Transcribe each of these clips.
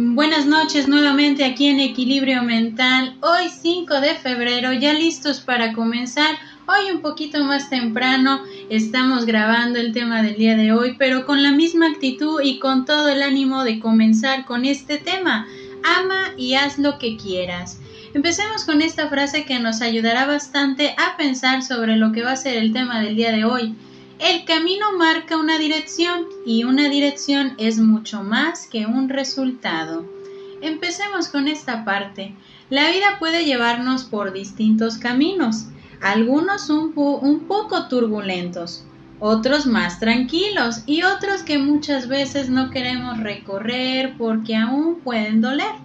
Buenas noches nuevamente aquí en Equilibrio Mental. Hoy 5 de febrero, ya listos para comenzar. Hoy un poquito más temprano estamos grabando el tema del día de hoy, pero con la misma actitud y con todo el ánimo de comenzar con este tema. Ama y haz lo que quieras. Empecemos con esta frase que nos ayudará bastante a pensar sobre lo que va a ser el tema del día de hoy. El camino marca una dirección y una dirección es mucho más que un resultado. Empecemos con esta parte. La vida puede llevarnos por distintos caminos, algunos un, poco turbulentos, otros más tranquilos y otros que muchas veces no queremos recorrer porque aún pueden doler.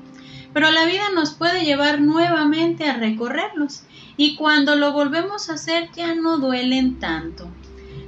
Pero la vida nos puede llevar nuevamente a recorrerlos y cuando lo volvemos a hacer ya no duelen tanto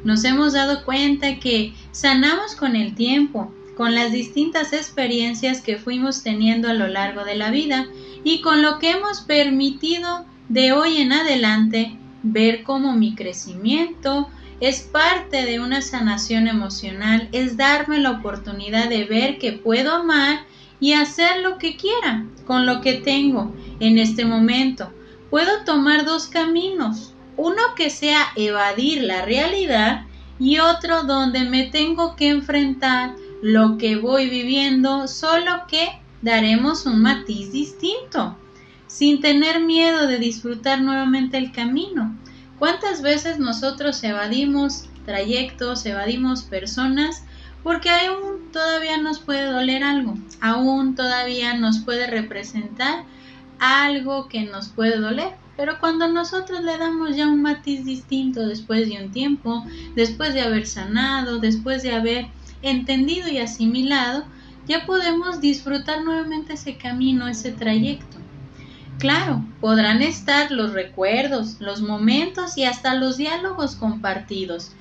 nos hemos dado cuenta que sanamos con el tiempo, con las distintas experiencias que fuimos teniendo a lo largo de la vida y con lo que hemos permitido de hoy en adelante ver cómo mi crecimiento es parte de una sanación emocional, es darme la oportunidad de ver que puedo amar y hacer lo que quiera con lo que tengo en este momento. Puedo tomar dos caminos, uno que sea evadir la realidad y otro donde me tengo que enfrentar lo que voy viviendo, solo que daremos un matiz distinto, sin tener miedo de disfrutar nuevamente el camino. ¿Cuántas veces nosotros evadimos trayectos, evadimos personas, porque aún todavía nos puede doler algo, aún todavía nos puede representar algo que nos puede doler? Pero cuando nosotros le damos ya un matiz distinto después de un tiempo, después de haber sanado, después de haber entendido y asimilado, ya podemos disfrutar nuevamente ese camino, ese trayecto. Claro, podrán estar los recuerdos, los momentos y hasta los diálogos compartidos,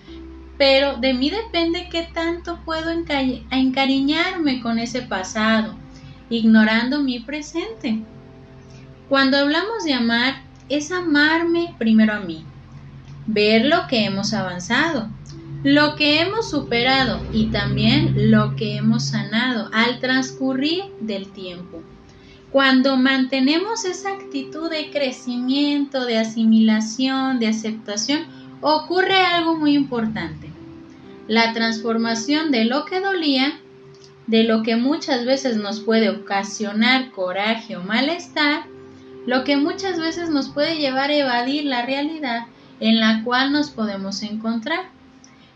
pero de mí depende qué tanto puedo encariñarme con ese pasado, ignorando mi presente. Cuando hablamos de amar, es amarme primero a mí, ver lo que hemos avanzado, lo que hemos superado y también lo que hemos sanado al transcurrir del tiempo. Cuando mantenemos esa actitud de crecimiento, de asimilación, de aceptación, ocurre algo muy importante. La transformación de lo que dolía, de lo que muchas veces nos puede ocasionar coraje o malestar, lo que muchas veces nos puede llevar a evadir la realidad en la cual nos podemos encontrar.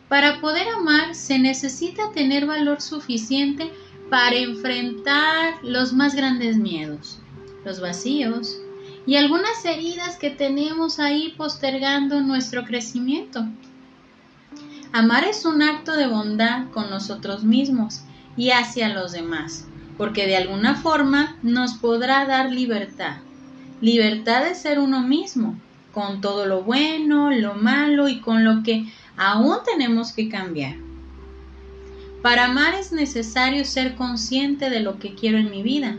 Para poder amar se necesita tener valor suficiente para enfrentar los más grandes miedos, los vacíos y algunas heridas que tenemos ahí postergando nuestro crecimiento. Amar es un acto de bondad con nosotros mismos y hacia los demás, porque de alguna forma nos podrá dar libertad libertad de ser uno mismo, con todo lo bueno, lo malo y con lo que aún tenemos que cambiar. Para amar es necesario ser consciente de lo que quiero en mi vida,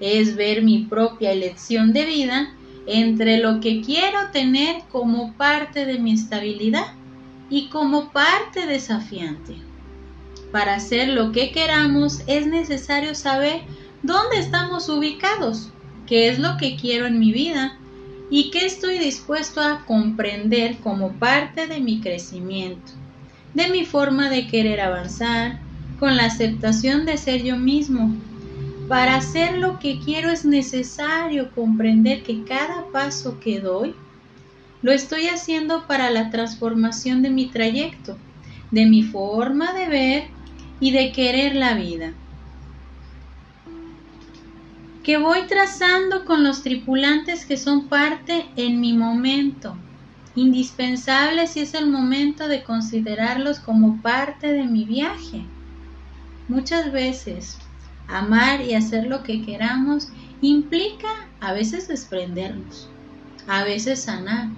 es ver mi propia elección de vida entre lo que quiero tener como parte de mi estabilidad y como parte desafiante. Para hacer lo que queramos es necesario saber dónde estamos ubicados qué es lo que quiero en mi vida y qué estoy dispuesto a comprender como parte de mi crecimiento, de mi forma de querer avanzar, con la aceptación de ser yo mismo. Para hacer lo que quiero es necesario comprender que cada paso que doy lo estoy haciendo para la transformación de mi trayecto, de mi forma de ver y de querer la vida que voy trazando con los tripulantes que son parte en mi momento, indispensable si es el momento de considerarlos como parte de mi viaje. Muchas veces, amar y hacer lo que queramos implica a veces desprendernos, a veces sanar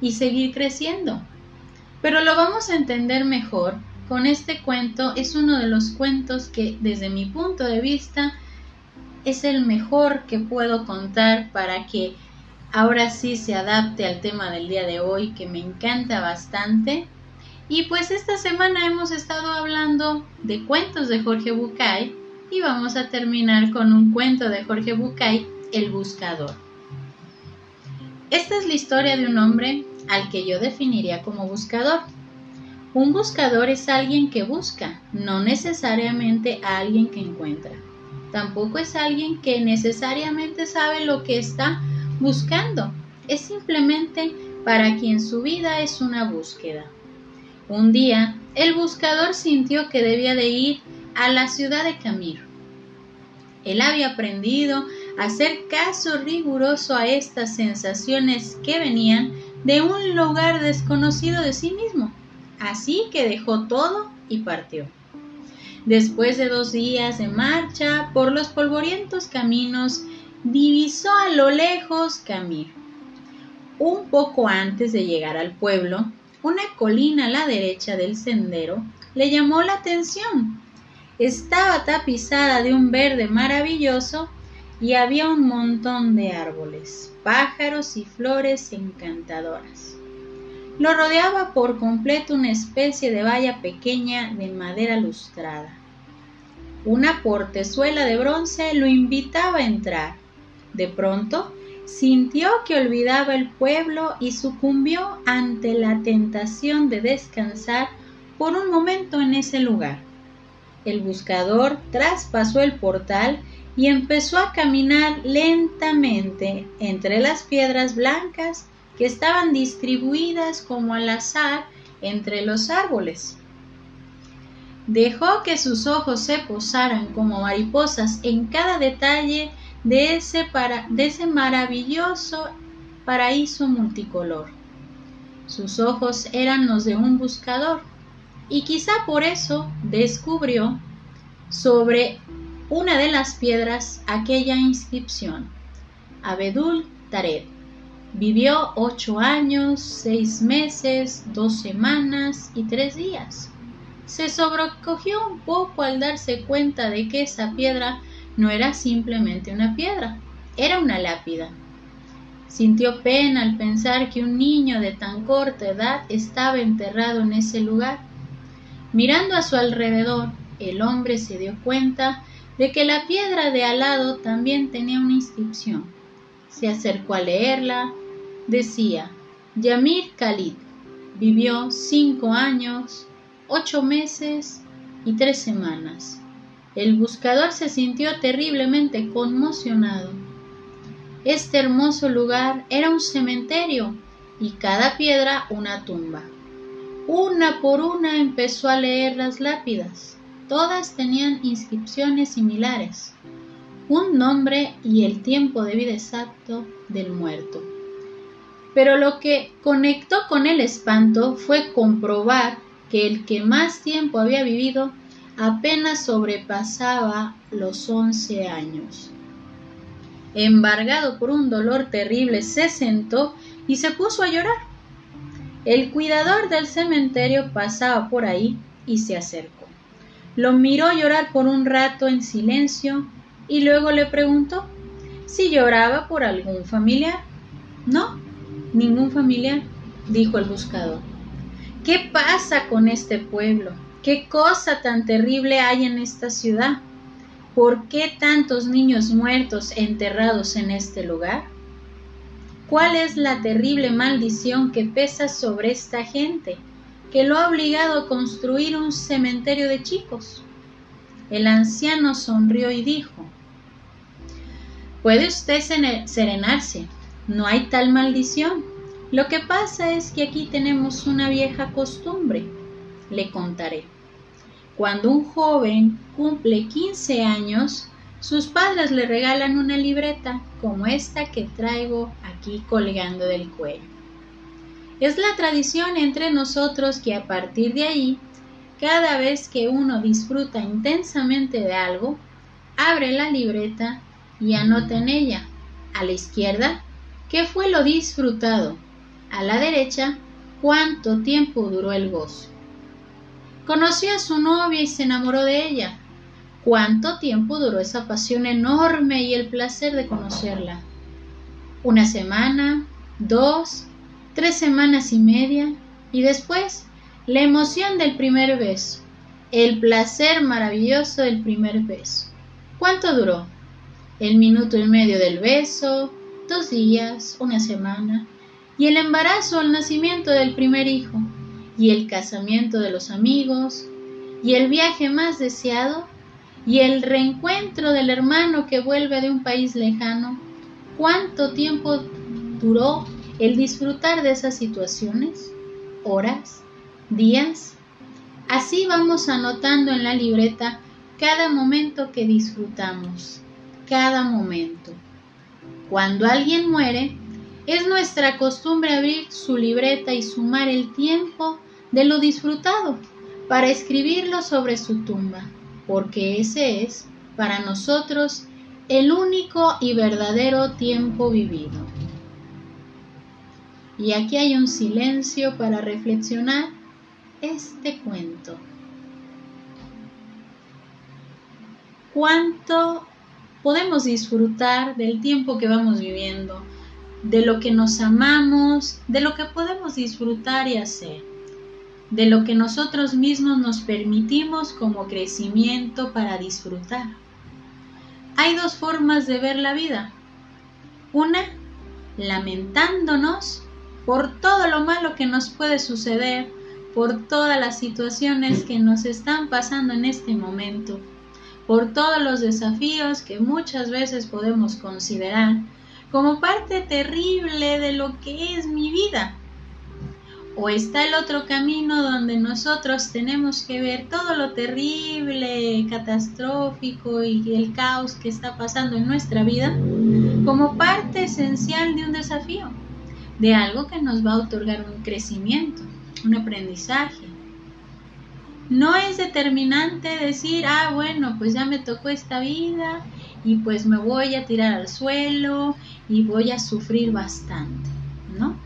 y seguir creciendo. Pero lo vamos a entender mejor con este cuento. Es uno de los cuentos que desde mi punto de vista es el mejor que puedo contar para que ahora sí se adapte al tema del día de hoy que me encanta bastante. Y pues esta semana hemos estado hablando de cuentos de Jorge Bucay y vamos a terminar con un cuento de Jorge Bucay, El Buscador. Esta es la historia de un hombre al que yo definiría como buscador. Un buscador es alguien que busca, no necesariamente a alguien que encuentra. Tampoco es alguien que necesariamente sabe lo que está buscando. Es simplemente para quien su vida es una búsqueda. Un día, el buscador sintió que debía de ir a la ciudad de Camir. Él había aprendido a hacer caso riguroso a estas sensaciones que venían de un lugar desconocido de sí mismo. Así que dejó todo y partió. Después de dos días de marcha por los polvorientos caminos, divisó a lo lejos Camir. Un poco antes de llegar al pueblo, una colina a la derecha del sendero le llamó la atención. Estaba tapizada de un verde maravilloso y había un montón de árboles, pájaros y flores encantadoras. Lo rodeaba por completo una especie de valla pequeña de madera lustrada. Una portezuela de bronce lo invitaba a entrar. De pronto, sintió que olvidaba el pueblo y sucumbió ante la tentación de descansar por un momento en ese lugar. El buscador traspasó el portal y empezó a caminar lentamente entre las piedras blancas que estaban distribuidas como al azar entre los árboles. Dejó que sus ojos se posaran como mariposas en cada detalle de ese, para, de ese maravilloso paraíso multicolor. Sus ojos eran los de un buscador y quizá por eso descubrió sobre una de las piedras aquella inscripción. Abedul Tared. Vivió ocho años, seis meses, dos semanas y tres días. Se sobrecogió un poco al darse cuenta de que esa piedra no era simplemente una piedra, era una lápida. Sintió pena al pensar que un niño de tan corta edad estaba enterrado en ese lugar. Mirando a su alrededor, el hombre se dio cuenta de que la piedra de al lado también tenía una inscripción. Se acercó a leerla. Decía, Yamir Khalid vivió cinco años, ocho meses y tres semanas. El buscador se sintió terriblemente conmocionado. Este hermoso lugar era un cementerio y cada piedra una tumba. Una por una empezó a leer las lápidas. Todas tenían inscripciones similares, un nombre y el tiempo de vida exacto del muerto. Pero lo que conectó con el espanto fue comprobar que el que más tiempo había vivido apenas sobrepasaba los once años. Embargado por un dolor terrible, se sentó y se puso a llorar. El cuidador del cementerio pasaba por ahí y se acercó. Lo miró llorar por un rato en silencio y luego le preguntó si lloraba por algún familiar. No, ningún familiar, dijo el buscador. ¿Qué pasa con este pueblo? ¿Qué cosa tan terrible hay en esta ciudad? ¿Por qué tantos niños muertos enterrados en este lugar? ¿Cuál es la terrible maldición que pesa sobre esta gente, que lo ha obligado a construir un cementerio de chicos? El anciano sonrió y dijo, Puede usted serenarse, no hay tal maldición. Lo que pasa es que aquí tenemos una vieja costumbre le contaré. Cuando un joven cumple 15 años, sus padres le regalan una libreta como esta que traigo aquí colgando del cuello. Es la tradición entre nosotros que a partir de ahí, cada vez que uno disfruta intensamente de algo, abre la libreta y anota en ella, a la izquierda, qué fue lo disfrutado, a la derecha, cuánto tiempo duró el gozo. Conoció a su novia y se enamoró de ella. ¿Cuánto tiempo duró esa pasión enorme y el placer de conocerla? Una semana, dos, tres semanas y media, y después la emoción del primer beso, el placer maravilloso del primer beso. ¿Cuánto duró? El minuto y medio del beso, dos días, una semana, y el embarazo al nacimiento del primer hijo, y el casamiento de los amigos, y el viaje más deseado, y el reencuentro del hermano que vuelve de un país lejano. ¿Cuánto tiempo duró el disfrutar de esas situaciones? ¿Horas? ¿Días? Así vamos anotando en la libreta cada momento que disfrutamos, cada momento. Cuando alguien muere, es nuestra costumbre abrir su libreta y sumar el tiempo de lo disfrutado para escribirlo sobre su tumba, porque ese es, para nosotros, el único y verdadero tiempo vivido. Y aquí hay un silencio para reflexionar este cuento. ¿Cuánto podemos disfrutar del tiempo que vamos viviendo? de lo que nos amamos, de lo que podemos disfrutar y hacer, de lo que nosotros mismos nos permitimos como crecimiento para disfrutar. Hay dos formas de ver la vida. Una, lamentándonos por todo lo malo que nos puede suceder, por todas las situaciones que nos están pasando en este momento, por todos los desafíos que muchas veces podemos considerar como parte terrible de lo que es mi vida. O está el otro camino donde nosotros tenemos que ver todo lo terrible, catastrófico y el caos que está pasando en nuestra vida como parte esencial de un desafío, de algo que nos va a otorgar un crecimiento, un aprendizaje. No es determinante decir, ah, bueno, pues ya me tocó esta vida y pues me voy a tirar al suelo y voy a sufrir bastante, ¿no?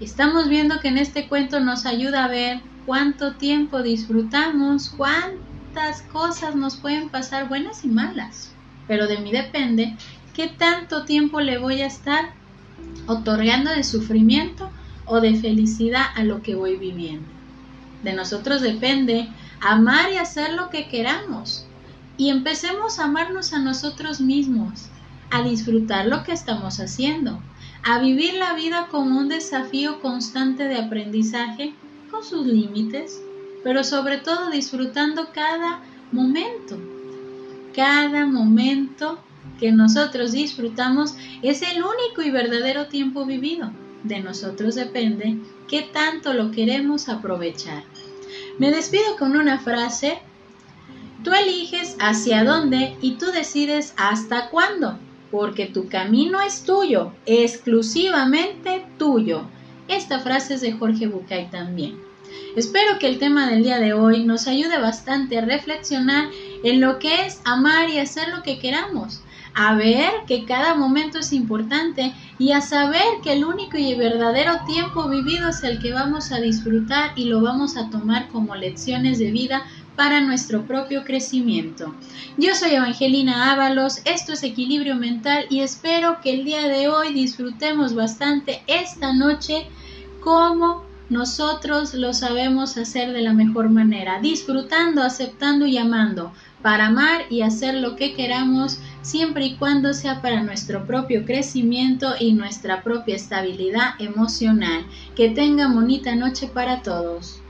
Estamos viendo que en este cuento nos ayuda a ver cuánto tiempo disfrutamos, cuántas cosas nos pueden pasar buenas y malas, pero de mí depende qué tanto tiempo le voy a estar otorgando de sufrimiento o de felicidad a lo que voy viviendo. De nosotros depende amar y hacer lo que queramos, y empecemos a amarnos a nosotros mismos, a disfrutar lo que estamos haciendo, a vivir la vida como un desafío constante de aprendizaje con sus límites, pero sobre todo disfrutando cada momento. Cada momento que nosotros disfrutamos es el único y verdadero tiempo vivido. De nosotros depende qué tanto lo queremos aprovechar. Me despido con una frase Tú eliges hacia dónde y tú decides hasta cuándo, porque tu camino es tuyo, exclusivamente tuyo. Esta frase es de Jorge Bucay también. Espero que el tema del día de hoy nos ayude bastante a reflexionar en lo que es amar y hacer lo que queramos, a ver que cada momento es importante y a saber que el único y verdadero tiempo vivido es el que vamos a disfrutar y lo vamos a tomar como lecciones de vida para nuestro propio crecimiento. Yo soy Evangelina Ábalos, esto es Equilibrio Mental y espero que el día de hoy disfrutemos bastante esta noche como nosotros lo sabemos hacer de la mejor manera, disfrutando, aceptando y amando, para amar y hacer lo que queramos siempre y cuando sea para nuestro propio crecimiento y nuestra propia estabilidad emocional. Que tenga bonita noche para todos.